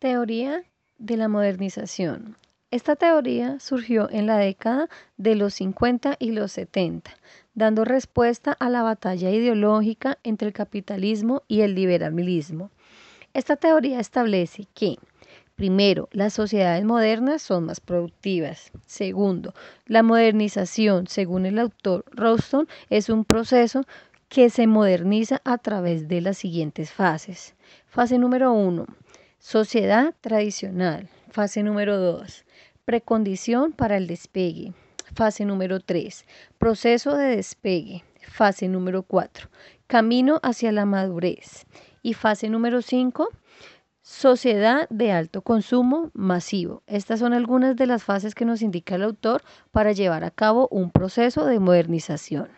Teoría de la modernización. Esta teoría surgió en la década de los 50 y los 70, dando respuesta a la batalla ideológica entre el capitalismo y el liberalismo. Esta teoría establece que Primero, las sociedades modernas son más productivas. Segundo, la modernización, según el autor Roston, es un proceso que se moderniza a través de las siguientes fases. Fase número uno, sociedad tradicional. Fase número dos, precondición para el despegue. Fase número tres, proceso de despegue. Fase número cuatro, camino hacia la madurez. Y fase número cinco, Sociedad de alto consumo masivo. Estas son algunas de las fases que nos indica el autor para llevar a cabo un proceso de modernización.